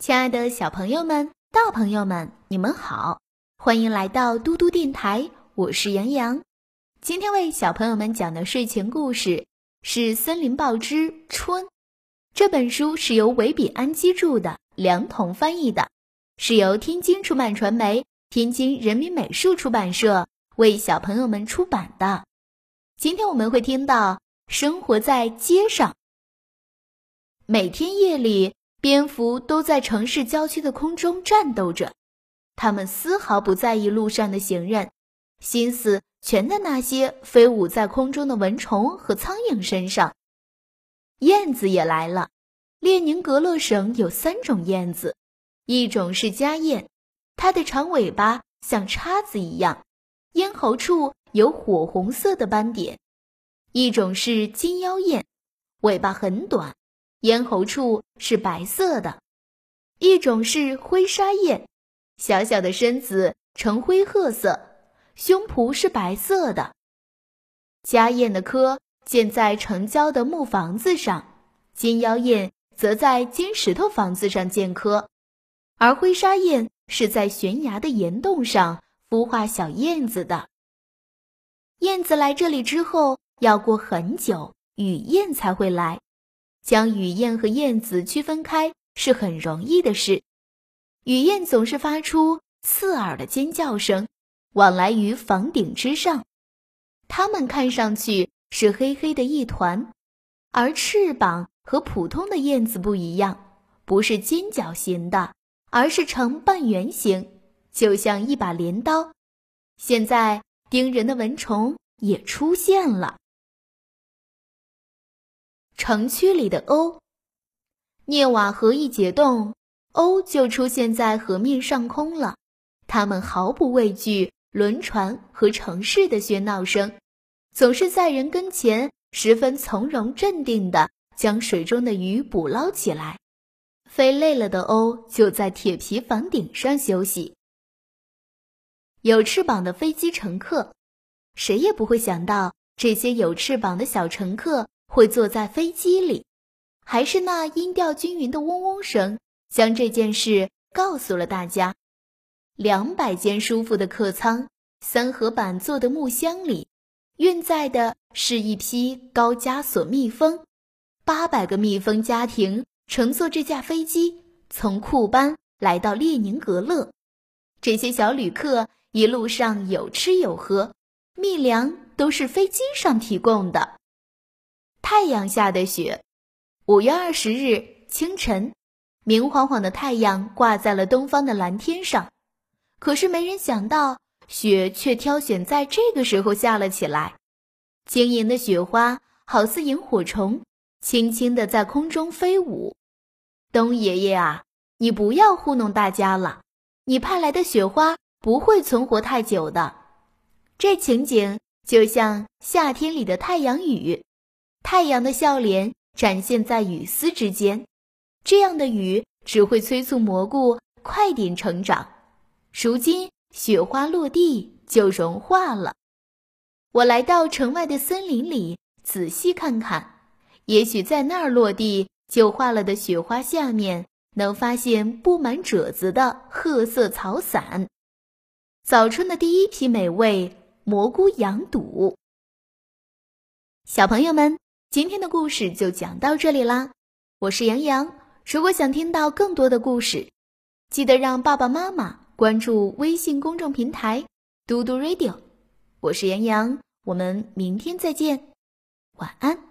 亲爱的小朋友们、大朋友们，你们好，欢迎来到嘟嘟电台，我是杨洋。今天为小朋友们讲的睡前故事是《森林报之春》。这本书是由维比安基著的，梁彤翻译的，是由天津出版传媒、天津人民美术出版社为小朋友们出版的。今天我们会听到生活在街上，每天夜里。蝙蝠都在城市郊区的空中战斗着，它们丝毫不在意路上的行人，心思全在那些飞舞在空中的蚊虫和苍蝇身上。燕子也来了。列宁格勒省有三种燕子，一种是家燕，它的长尾巴像叉子一样，咽喉处有火红色的斑点；一种是金腰燕，尾巴很短。咽喉处是白色的，一种是灰沙燕，小小的身子呈灰褐色，胸脯是白色的。家燕的窠建在城郊的木房子上，金腰燕则在金石头房子上建窠，而灰沙燕是在悬崖的岩洞上孵化小燕子的。燕子来这里之后，要过很久，雨燕才会来。将雨燕和燕子区分开是很容易的事。雨燕总是发出刺耳的尖叫声，往来于房顶之上。它们看上去是黑黑的一团，而翅膀和普通的燕子不一样，不是尖角形的，而是呈半圆形，就像一把镰刀。现在叮人的蚊虫也出现了。城区里的鸥，涅瓦河一解冻，鸥就出现在河面上空了。它们毫不畏惧轮船和城市的喧闹声，总是在人跟前十分从容镇定地将水中的鱼捕捞起来。飞累了的鸥就在铁皮房顶上休息。有翅膀的飞机乘客，谁也不会想到这些有翅膀的小乘客。会坐在飞机里，还是那音调均匀的嗡嗡声，将这件事告诉了大家。两百间舒服的客舱，三合板做的木箱里，运载的是一批高加索蜜蜂。八百个蜜蜂家庭乘坐这架飞机，从库班来到列宁格勒。这些小旅客一路上有吃有喝，蜜粮都是飞机上提供的。太阳下的雪。五月二十日清晨，明晃晃的太阳挂在了东方的蓝天上。可是没人想到，雪却挑选在这个时候下了起来。晶莹的雪花好似萤火虫，轻轻地在空中飞舞。冬爷爷啊，你不要糊弄大家了。你派来的雪花不会存活太久的。这情景就像夏天里的太阳雨。太阳的笑脸展现在雨丝之间，这样的雨只会催促蘑菇快点成长。如今雪花落地就融化了。我来到城外的森林里，仔细看看，也许在那儿落地就化了的雪花下面，能发现布满褶子的褐色草伞。早春的第一批美味——蘑菇羊肚。小朋友们。今天的故事就讲到这里啦，我是杨洋。如果想听到更多的故事，记得让爸爸妈妈关注微信公众平台“嘟嘟 radio”。我是杨洋，我们明天再见，晚安。